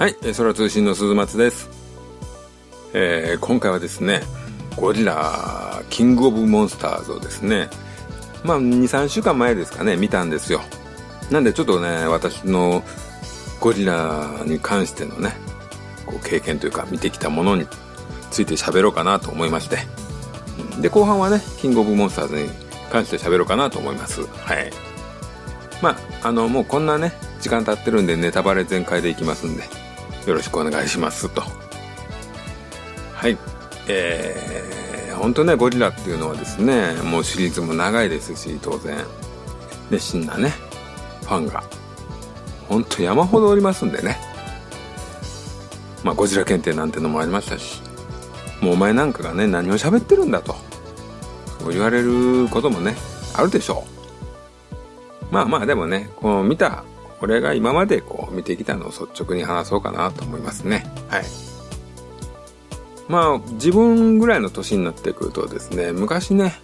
はい、空通信の鈴松です。えー今回はですね、ゴリラ、キングオブモンスターズをですね、まあ、2、3週間前ですかね、見たんですよ。なんでちょっとね、私のゴリラに関してのね、こう経験というか見てきたものについて喋ろうかなと思いまして。で、後半はね、キングオブモンスターズに関して喋ろうかなと思います。はい。まあ、あの、もうこんなね、時間経ってるんでネタバレ全開でいきますんで、よろしくお願いしますと。はい。えー、本当ね、ゴリラっていうのはですね、もうシリーズも長いですし、当然、熱心なね、ファンが、本当山ほどおりますんでね。まあ、ゴジラ検定なんてのもありましたし、もうお前なんかがね、何を喋ってるんだと、そう言われることもね、あるでしょう。まあまあでもね、こう見た、俺が今までこう見てきたのを率直に話そうかなと思いますね。はい。まあ自分ぐらいの年になってくるとですね、昔ね、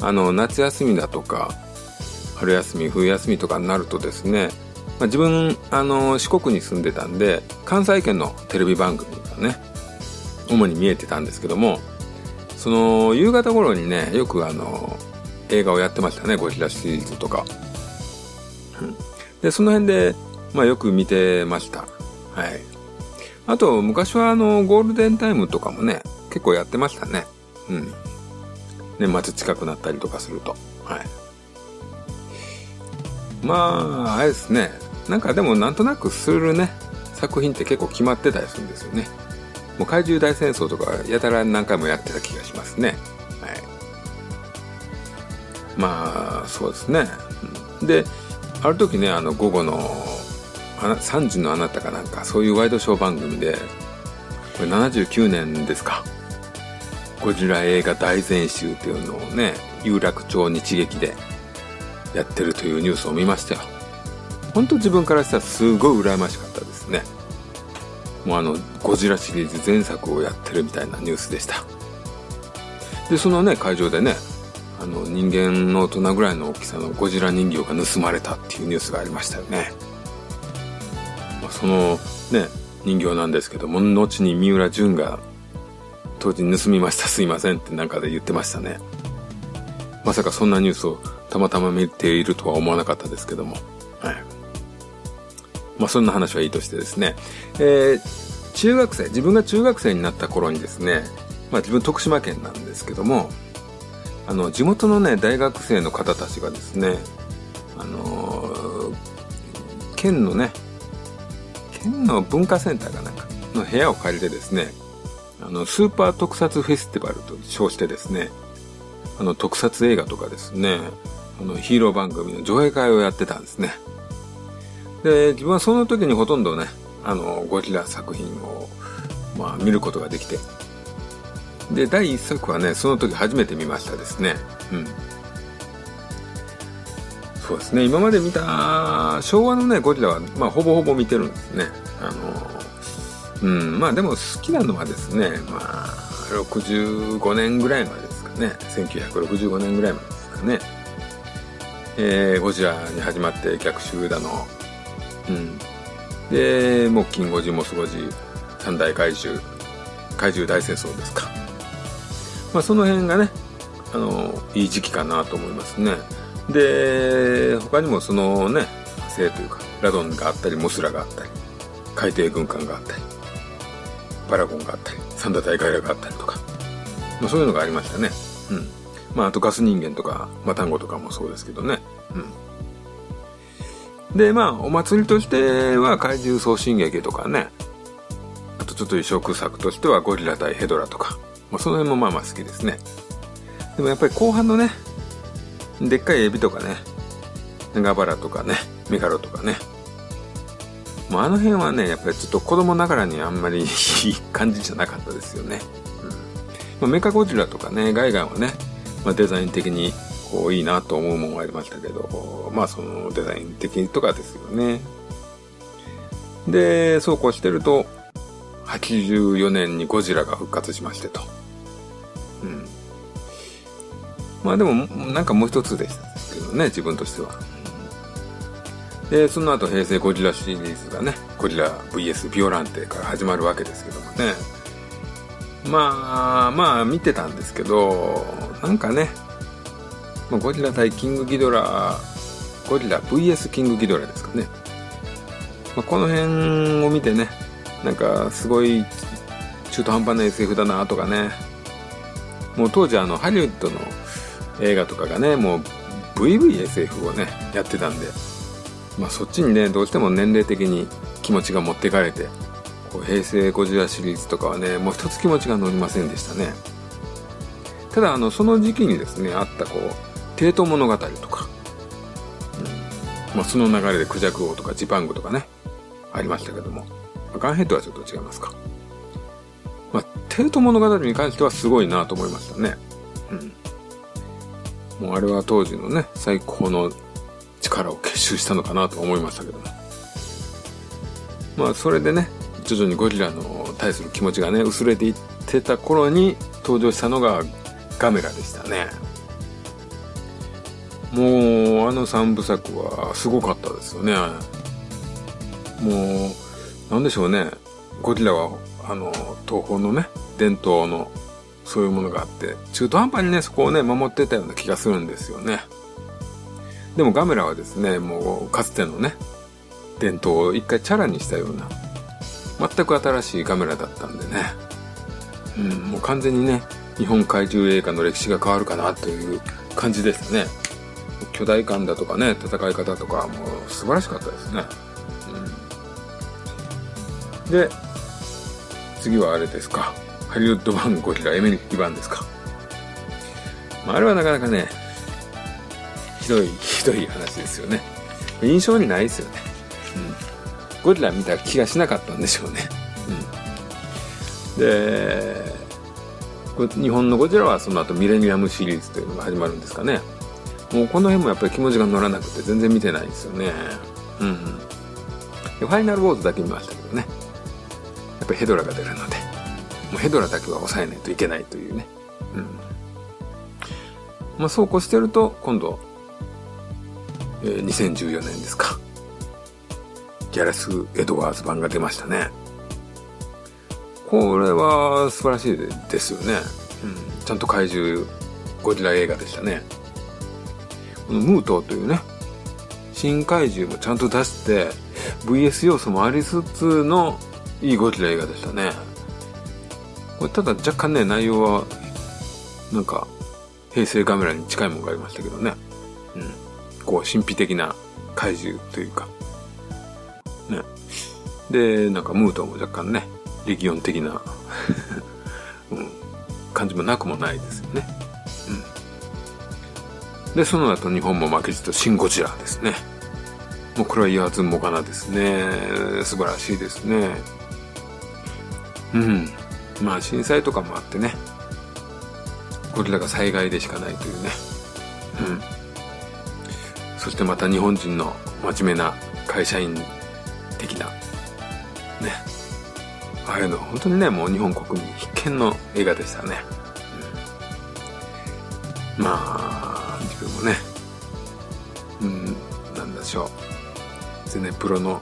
あの夏休みだとか、春休み、冬休みとかになるとですね、まあ、自分、あの、四国に住んでたんで、関西圏のテレビ番組がね、主に見えてたんですけども、その、夕方頃にね、よくあの、映画をやってましたね、ゴジラシリーズとか。で、その辺で、まあよく見てました。はい。あと、昔はあの、ゴールデンタイムとかもね、結構やってましたね。うん。年末近くなったりとかすると。はい。まあ、あれですね。なんかでもなんとなくするね、作品って結構決まってたりするんですよね。もう怪獣大戦争とかやたら何回もやってた気がしますね。はい。まあ、そうですね。で、ある時ね、あの、午後の、3時のあなたかなんか、そういうワイドショー番組で、これ79年ですか。ゴジラ映画大全集っていうのをね、有楽町日劇でやってるというニュースを見ましたよ。本当自分からしたらすごい羨ましかったですね。もうあの、ゴジラシリーズ前作をやってるみたいなニュースでした。で、そのね、会場でね、あの、人間の大人ぐらいの大きさのゴジラ人形が盗まれたっていうニュースがありましたよね。まあ、そのね、人形なんですけども、後に三浦淳が当時盗みましたすいませんってなんかで言ってましたね。まさかそんなニュースをたまたま見ているとは思わなかったですけども。はい。まあそんな話はいいとしてですね。えー、中学生、自分が中学生になった頃にですね、まあ自分徳島県なんですけども、あの、地元のね、大学生の方たちがですね、あのー県のね、県の文化センターかなんかの部屋を借りてですね、あの、スーパー特撮フェスティバルと称してですね、あの、特撮映画とかですね、あの、ヒーロー番組の上映会をやってたんですね。で、自分はその時にほとんどね、あの、ゴジラ作品を、まあ、見ることができて、で、第一作はね、その時初めて見ましたですね。うん。そうですね、今まで見た昭和のね、ゴジラは、まあ、ほぼほぼ見てるんですね。あの、うん、まあでも好きなのはですね、まあ、65年ぐらいまでですかね。1965年ぐらいまでですかね。えー、ゴジラに始まって逆襲だの。うん。で、もう、キンゴジ、モスゴジ、三大怪獣、怪獣大戦争ですか。まあ、その辺がね、あの、いい時期かなと思いますね。で、他にもそのね、生というか、ラドンがあったり、モスラがあったり、海底軍艦があったり、バラゴンがあったり、サンダ大カイラがあったりとか、まあそういうのがありましたね。うん。まああとガス人間とか、マタンゴとかもそうですけどね。うん。で、まあお祭りとしては怪獣送信劇とかね、あとちょっと異色作としてはゴリラ対ヘドラとか、まあその辺もまあまあ好きですね。でもやっぱり後半のね、でっかいエビとかね、ガバラとかね、メガロとかね。もうあの辺はね、やっぱりちょっと子供ながらにあんまりい い感じじゃなかったですよね。うんまあ、メカゴジラとかね、ガイガンはね、まあ、デザイン的にこういいなと思うものがありましたけど、まあそのデザイン的とかですよね。で、そうこうしてると、84年にゴジラが復活しましてと。うん。まあでも、なんかもう一つでしたけどね、自分としては。でその後平成ゴジラシリーズがねゴジラ VS ビオランテから始まるわけですけどもねまあまあ見てたんですけどなんかね、ゴジラ対キングギドラゴジラ VS キングギドラですかね、まあ、この辺を見てねなんかすごい中途半端な SF だなとかねもう当時あのハリウッドの映画とかがねもう VVSF をねやってたんでまあそっちにねどうしても年齢的に気持ちが持ってかれてこう平成ゴジラシリーズとかはねもう一つ気持ちが乗りませんでしたね。ただあのその時期にですねあったこう帝都物語とか、うんまあ、その流れでクジャク王とかジパングとかねありましたけどもガンヘッドはちょっと違いますか。まあ、帝都物語に関してはすごいなと思いましたね。うん。もうあれは当時のね、最高の力を結集したのかなと思いましたけども。まあ、それでね、徐々にゴリラの対する気持ちがね、薄れていってた頃に登場したのがガメラでしたね。もう、あの三部作はすごかったですよね。もう、なんでしょうね。ゴリラはあの、東宝のね、伝統のそういうものがあって、中途半端にね、そこをね、守ってたような気がするんですよね。でもガメラはですね、もうかつてのね、伝統を一回チャラにしたような、全く新しいガメラだったんでね、うん、もう完全にね、日本怪獣映画の歴史が変わるかなという感じでしたね。巨大感だとかね、戦い方とかもう素晴らしかったですね。うん、で、次はあれですか。ハリウッド版ゴジラエメリッキ版ですか。まあ、あれはなかなかね、ひどい、ひどい話ですよね。印象にないですよね。うん。ゴジラ見た気がしなかったんでしょうね。うん。で、日本のゴジラはその後ミレニアムシリーズというのが始まるんですかね。もうこの辺もやっぱり気持ちが乗らなくて全然見てないんですよね。うん、うん。ファイナルウォーズだけ見ましたけどね。やっぱヘドラが出るので、もうヘドラだけは抑えないといけないというね。うん。まあそうこうしてると、今度、えー、2014年ですか。ギャラス・エドワーズ版が出ましたね。これは素晴らしいですよね。うん。ちゃんと怪獣ゴジラ映画でしたね。このムートというね、新怪獣もちゃんと出して、VS 要素もありつつのいいゴジラ映画でしたね。これただ若干ね、内容は、なんか、平成カメラに近いものがありましたけどね。うん。こう、神秘的な怪獣というか。ね。で、なんかムートも若干ね、リギオン的な うん、感じもなくもないですよね。うん。で、その後日本も負けじとシン・ゴジラですね。もうこれは言わずもがなですね。素晴らしいですね。うん。まあ震災とかもあってね、ゴリラが災害でしかないというね。うん。そしてまた日本人の真面目な会社員的な、ね。ああいうの本当にね、もう日本国民必見の映画でしたね。うん、まあ、自分もね、うん、なんでしょう。ゼネプロの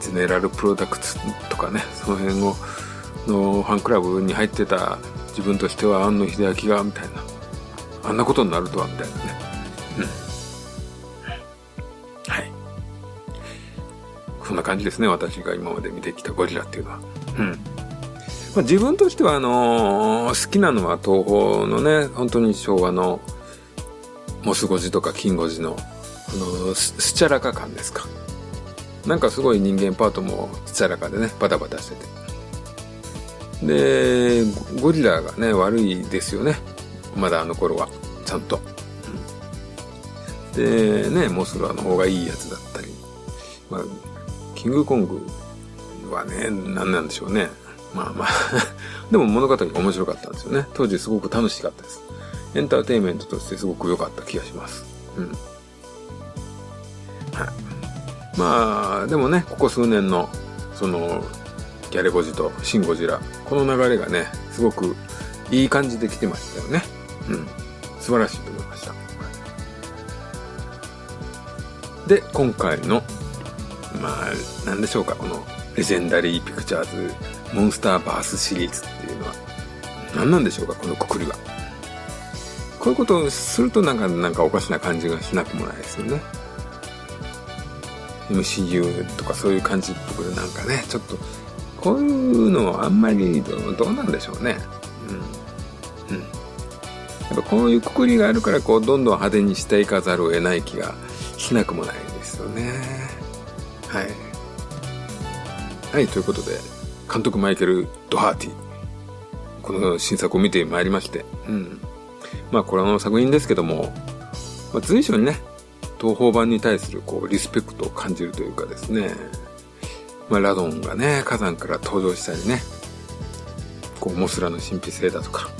ゼネラルプロダクツとかね、その辺をのファンクラブに入ってた自分としては庵野秀明がみたいな。あんなことになるとはみたいなね。うん。はい。そんな感じですね私が今まで見てきたゴリラっていうのは。うん。ま、自分としてはあのー、好きなのは東宝のね本当に昭和のモスゴジとかキンゴジのあのスチャラカ感ですか。なんかすごい人間パートもスチャラカでねバタバタしてて。で、ゴリラがね、悪いですよね。まだあの頃は。ちゃんと。うん、で、ね、モスラの方がいいやつだったり。まあ、キングコングはね、何なんでしょうね。まあまあ でも物語が面白かったんですよね。当時すごく楽しかったです。エンターテインメントとしてすごく良かった気がします。うん。はい。まあ、でもね、ここ数年の、その、ギャレゴジとシン・ゴジラ。この流れがね、すごくいい感じで来てましたよね。うん。素晴らしいと思いました。で今回のまあ何でしょうかこのレジェンダリーピクチャーズモンスターバースシリーズっていうのは何なんでしょうかこのくくりはこういうことをするとなんかなんかおかしな感じがしなくもないですよね MCU とかそういう感じっぽくなんかねちょっとこういうのはあんまりどうなんでしょうね。うん。うん。やっぱこういうくくりがあるからこうどんどん派手にしていかざるを得ない気がしなくもないですよね。はい。はいということで監督マイケル・ドハーティこの新作を見てまいりまして。うん。まあこれの作品ですけども、まあ、随所にね東宝版に対するこうリスペクトを感じるというかですね、まあ、ラドンがね火山から登場したりねこうモスラの神秘性だとか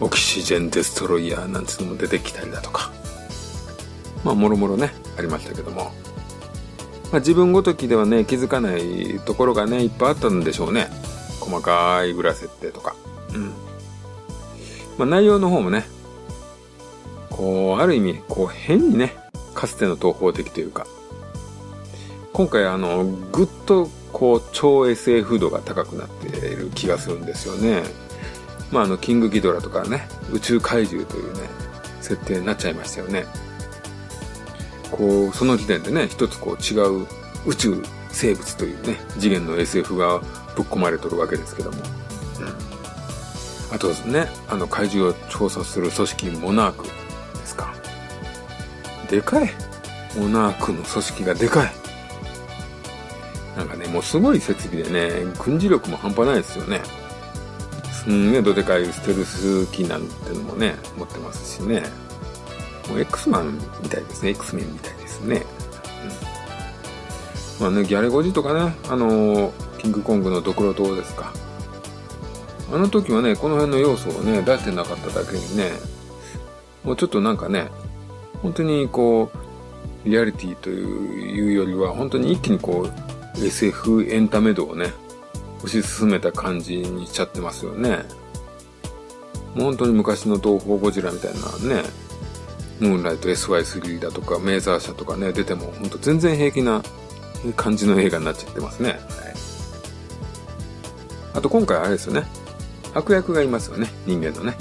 オキシジェンデストロイヤーなんつうのも出てきたりだとかまあもろもろねありましたけども、まあ、自分ごときではね気づかないところがねいっぱいあったんでしょうね。細かい裏設定とか。うん。まあ内容の方もねこう、ある意味、こう、変にね、かつての東方的というか、今回あの、ぐっと、こう、超 SF 度が高くなっている気がするんですよね。まあ、あの、キングギドラとかね、宇宙怪獣というね、設定になっちゃいましたよね。こう、その時点でね、一つこう、違う宇宙生物というね、次元の SF がぶっ込まれとるわけですけども。うん。あとですね、あの怪獣を調査する組織モナークですか。でかい。モナークの組織がでかい。なんかね、もうすごい設備でね、軍事力も半端ないですよね。すんげえどでかいステルス機なんてのもね、持ってますしね。もう X マンみたいですね。X メンみたいですね。うん、まあね、ギャレゴジとかね、あのー、キングコングのドクロ島ですか。あの時はね、この辺の要素をね、出してなかっただけにね、もうちょっとなんかね、本当にこう、リアリティというよりは、本当に一気にこう、SF エンタメ度をね、推し進めた感じにしちゃってますよね。もう本当に昔の東方ゴジラみたいなね、ムーンライト SY3 だとか、メーザー社とかね、出ても、本当全然平気な感じの映画になっちゃってますね。はい、あと今回あれですよね。悪役がいますよね、人間のね。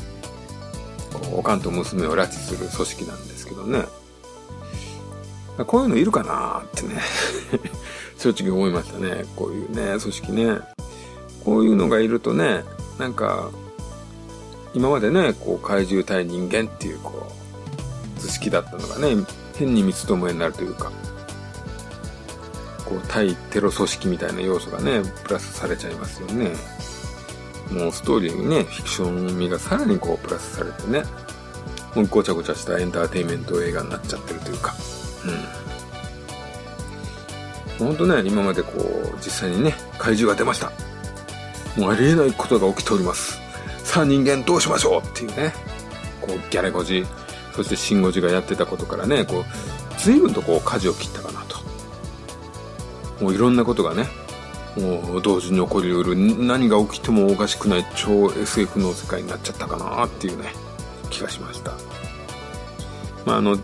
おかんと娘を拉致する組織なんですけどね。こういうのいるかなってね正直思いましたね。こういうね、組織ね。こういうのがいるとね、なんか、今までね、こう、怪獣対人間っていう、こう、図式だったのがね、変に三つどもえになるというか、こう、対テロ組織みたいな要素がね、プラスされちゃいますよね。もうストーリーにね、フィクション味がさらにこうプラスされてね、もうごちゃごちゃしたエンターテインメント映画になっちゃってるというか、うん。ほんとね、今までこう、実際にね、怪獣が出ました。もうありえないことが起きております。さあ人間どうしましょうっていうね、こう、ギャレゴジ、そしてシンゴジがやってたことからね、こう、随分とこう、舵を切ったかなと。もういろんなことがね、もう同時に起こりうる何が起きてもおかしくない超 SF の世界になっちゃったかなっていうね気がしましたまああの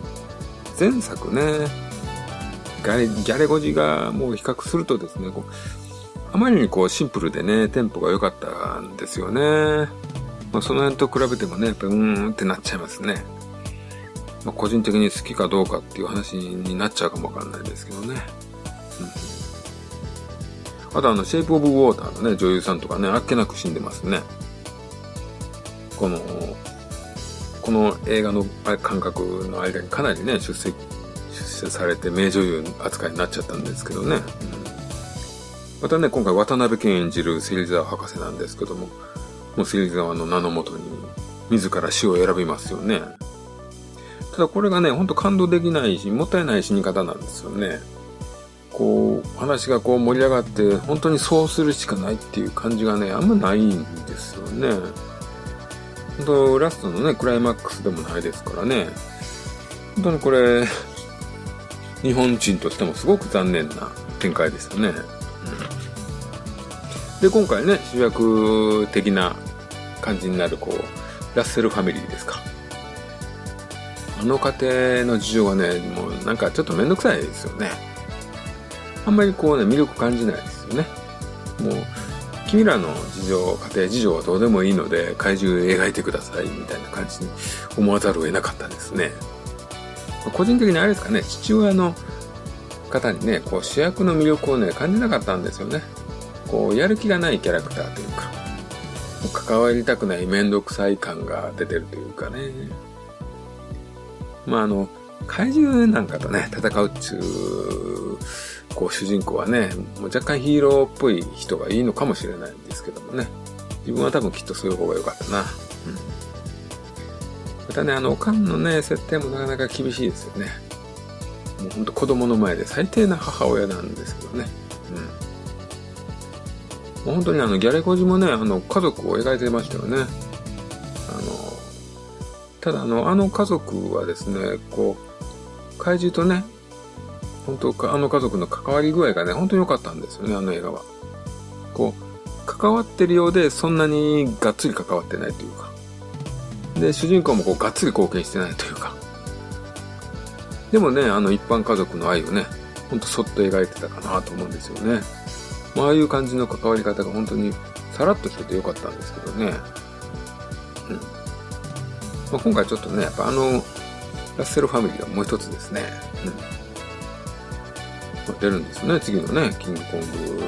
前作ねギャレギャレゴジがもう比較するとですねこうあまりにこうシンプルでねテンポが良かったんですよね、まあ、その辺と比べてもねやっぱうーんってなっちゃいますね、まあ、個人的に好きかどうかっていう話になっちゃうかもわかんないですけどね、うん。あとあの、シェイプオブウォーターのね、女優さんとかね、あっけなく死んでますね。この、この映画の感覚の間にかなりね、出席、出世されて名女優扱いになっちゃったんですけどね。うん、またね、今回渡辺謙演じる芹沢博士なんですけども、もう芹沢の名のもとに、自ら死を選びますよね。ただこれがね、ほんと感動できないし、もったいない死に方なんですよね。こう、話がこう盛り上がって、本当にそうするしかないっていう感じがね、あんまないんですよね。本当ラストのね、クライマックスでもないですからね。本当にこれ、日本人としてもすごく残念な展開ですよね。うん、で、今回ね、主役的な感じになる、こう、ラッセルファミリーですか。あの家庭の事情がねもうなんかちょっと面倒くさいですよねあんまりこうね魅力感じないですよねもう君らの事情家庭事情はどうでもいいので怪獣描いてくださいみたいな感じに思わざるを得なかったですね個人的にあれですかね父親の方にねこう主役の魅力をね感じなかったんですよね。こうやる気がないキャラクターというか関わりたくない面倒くさい感が出てるというかね。まああの怪獣なんかとね戦うっちゅうこう主人公はねもう若干ヒーローっぽい人がいいのかもしれないんですけどもね。自分は多分きっとそういう方が良かったな、またねあのおかんのね設定もなかなか厳しいですよねもうほんと子供の前で最低な母親なんですけどねうんもう本当にあのギャレコジもねあの家族を描いてましたよねあのただあのあの家族はですねこう怪獣とね本当あの家族の関わり具合がね、本当に良かったんですよね、あの映画は。こう、関わってるようで、そんなにがっつり関わってないというか。で、主人公もこう、がっつり貢献してないというか。でもね、あの一般家族の愛をね、ほんとそっと描いてたかなと思うんですよね。まあ、あいう感じの関わり方が本当にさらっとしててよかったんですけどね。うん。まあ、今回ちょっとね、やっぱあの、ラッセルファミリーはもう一つですね。うん。出るんですよね。次のね、キングコング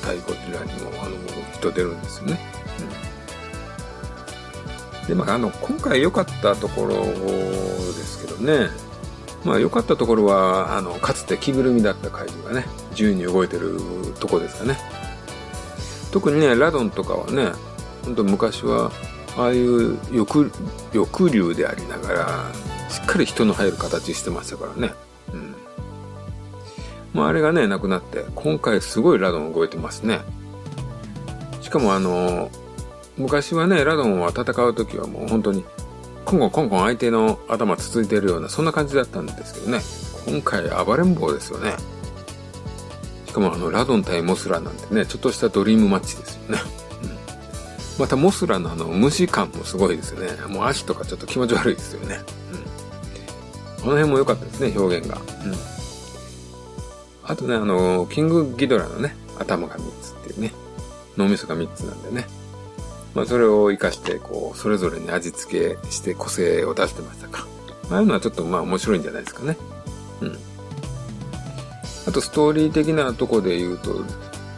対ゴジラにも、あの、人出るんですよね。で、まあ、あの、今回良かったところですけどね。まあ、良かったところは、あの、かつて着ぐるみだった怪獣がね、自由に動いてるとこですかね。特にね、ラドンとかはね、本当昔は、ああいう翼翼竜でありながら、しっかり人の入る形してましたからね。うん。まあ、あれがね、なくなって、今回すごいラドン動いてますね。しかもあの、昔はね、ラドンは戦う時はもう本当に、コンコンコンコン相手の頭つついてるような、そんな感じだったんですけどね。今回暴れん坊ですよね。しかもあの、ラドン対モスラなんてね、ちょっとしたドリームマッチですよね。うん、またモスラのあの、虫感もすごいですよね。もう足とかちょっと気持ち悪いですよね。うん。この辺も良かったですね、表現が。うん。あとね、あの、キングギドラのね、頭が3つっていうね、脳みそが3つなんでね。まあ、それを活かして、こう、それぞれに味付けして個性を出してましたか。ああいうのはちょっとまあ面白いんじゃないですかね。うん。あと、ストーリー的なとこで言うと、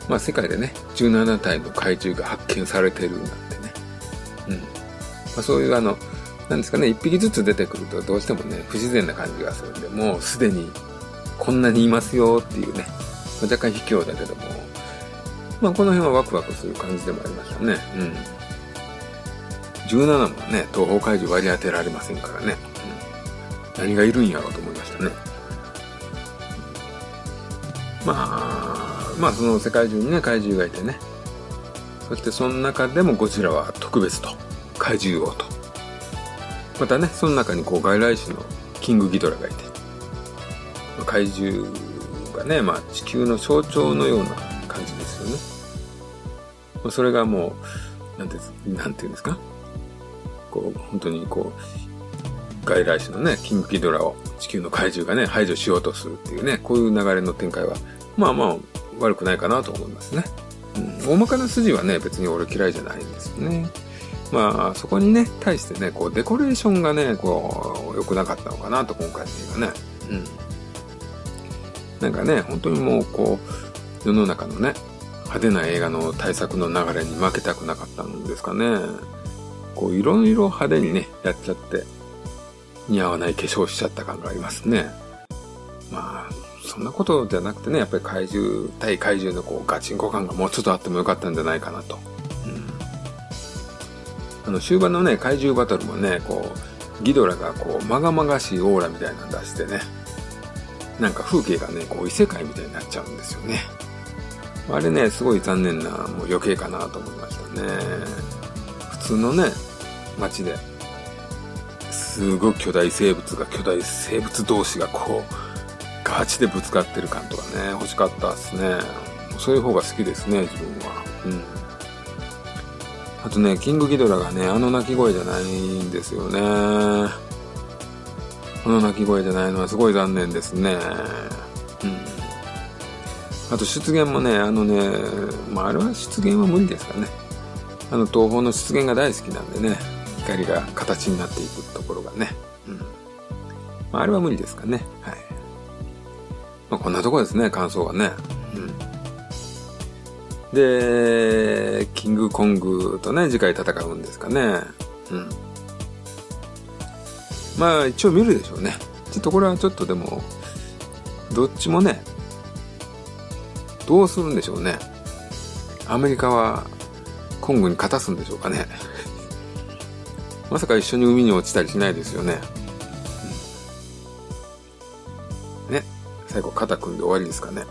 まあ、世界でね、17体の怪獣が発見されてるなんてね。うん。まあ、そういうあの、なんですかね、一匹ずつ出てくるとどうしてもね、不自然な感じがするんで、もうすでにこんなにいますよっていうね、若干卑怯だけども、まあこの辺はワクワクする感じでもありましたね。うん。17もね、東方怪獣割り当てられませんからね。うん、何がいるんやろうと思いましたね。まあ、まあその世界中にね、怪獣がいてね。そしてその中でもゴジラは特別と。怪獣王と。またね、その中にこう外来種のキングギドラがいて。怪獣がね、まあ、地球の象徴のような感じですよね。それがもう、なんて、なんていうんですか？こう、本当にこう、外来種のね、キングギドラを地球の怪獣がね、排除しようとするっていうね、こういう流れの展開は、まあまあ、悪くないかなと思いますね。うん、大まかな筋はね、別に俺嫌いじゃないんですよね。まあ、そこにね、対してね、こう、デコレーションがね、こう、良くなかったのかなと、今回の映画ね。うん。なんかね、本当にもうこう、世の中のね、派手な映画の対策の流れに負けたくなかったんですかね。こう、いろいろ派手にね、やっちゃって、似合わない化粧しちゃった感がありますね。まあ、そんなことじゃなくてね、やっぱり怪獣、対怪獣のこう、ガチンコ感がもうちょっとあってもよかったんじゃないかなと。うん。あの、終盤のね、怪獣バトルもね、こう、ギドラがこう、まがまがしいオーラみたいなの出してね、なんか風景がね、こう異世界みたいになっちゃうんですよね。あれね、すごい残念な、もう余計かなと思いましたね。普通のね、街で、すごい巨大生物が巨大生物同士がこう、ガチでぶつかってる感とかね、欲しかったっすね。そういう方が好きですね、自分は。うん。あとね、キングギドラがね、あの鳴き声じゃないんですよね。この鳴き声じゃないのはすごい残念ですねうんあと出現もねあのね、まあ、あれは出現は無理ですかねあの東宝の出現が大好きなんでね光が形になっていくところがね、うんまあ、あれは無理ですかねはい、まあ、こんなとこですね感想はねうんで、キングコングとね、次回戦うんですかね。うん。まあ、一応見るでしょうね。ちょっとこれはちょっとでも、どっちもね、どうするんでしょうね。アメリカは、コングに勝たすんでしょうかね。まさか一緒に海に落ちたりしないですよね。うん、ね。最後肩組んで終わりですかね。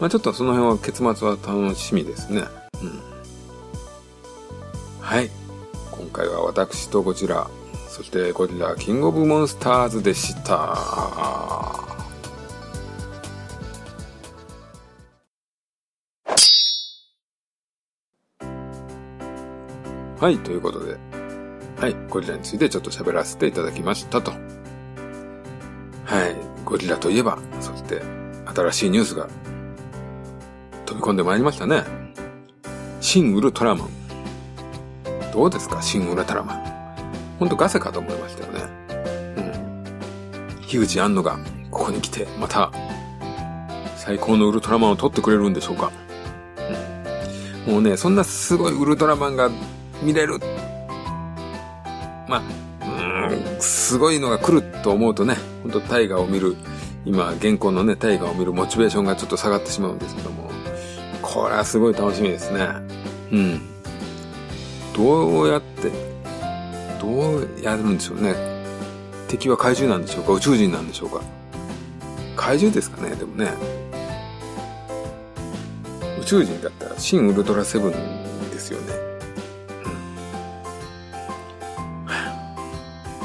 まあ、ちょっとその辺は結末は楽しみですね。うん。はい。今回は私とこちら、そしてゴリラキングオブモンスターズでした。はい、ということで、はい、ゴリラについてちょっと喋らせていただきましたと。はい、ゴリラといえば、そして新しいニュースが飛び込んでまいりましたね。新ウルトラマン。どうですか、新ウルトラマン。ほんとガセかと思いましたよね。うん。樋口杏乃がここに来て、また、最高のウルトラマンを撮ってくれるんでしょうか。うん。もうね、そんなすごいウルトラマンが見れる。まあ、うん、すごいのが来ると思うとね、ほんと大河を見る、今、現行のね、大河を見るモチベーションがちょっと下がってしまうんですけども、これはすごい楽しみですね。うん。どうやって、どうやるんでしょうね。敵は怪獣なんでしょうか？宇宙人なんでしょうか？怪獣ですかね？でもね。宇宙人だったら、新ウルトラセブンですよね。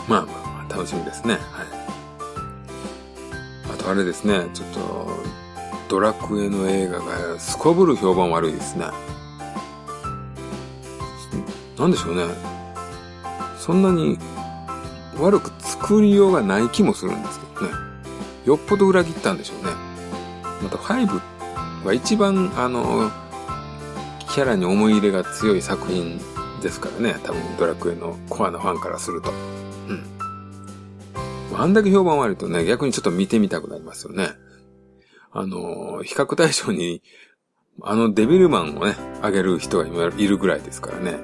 まあまあまあ、楽しみですね。はい。あとあれですね、ちょっと、ドラクエの映画がすこぶる評判悪いですね。なんでしょうね。そんなに悪く作りようがない気もするんですけどね。よっぽど裏切ったんでしょうね。また5は一番あの、キャラに思い入れが強い作品ですからね。多分ドラクエのコアなファンからすると。あんだけ評判悪いとね、逆にちょっと見てみたくなりますよね。あの、比較対象に、あのデビルマンをね、あげる人が今いるぐらいですからね。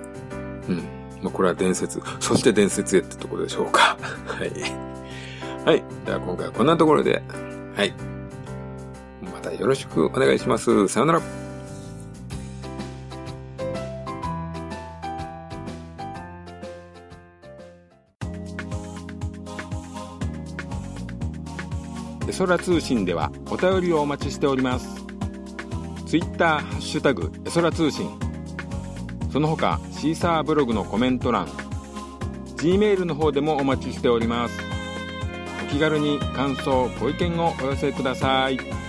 うん。まあ、これは伝説、そして伝説へってところでしょうか。はい。はい。では今回はこんなところで、はい。またよろしくお願いします。さよなら。空通信ではお便りをお待ちしております。ツイッターハッシュタグえそら通信。その他シーサーブログのコメント欄 G メールの方でもお待ちしております。お気軽に感想ご意見をお寄せください。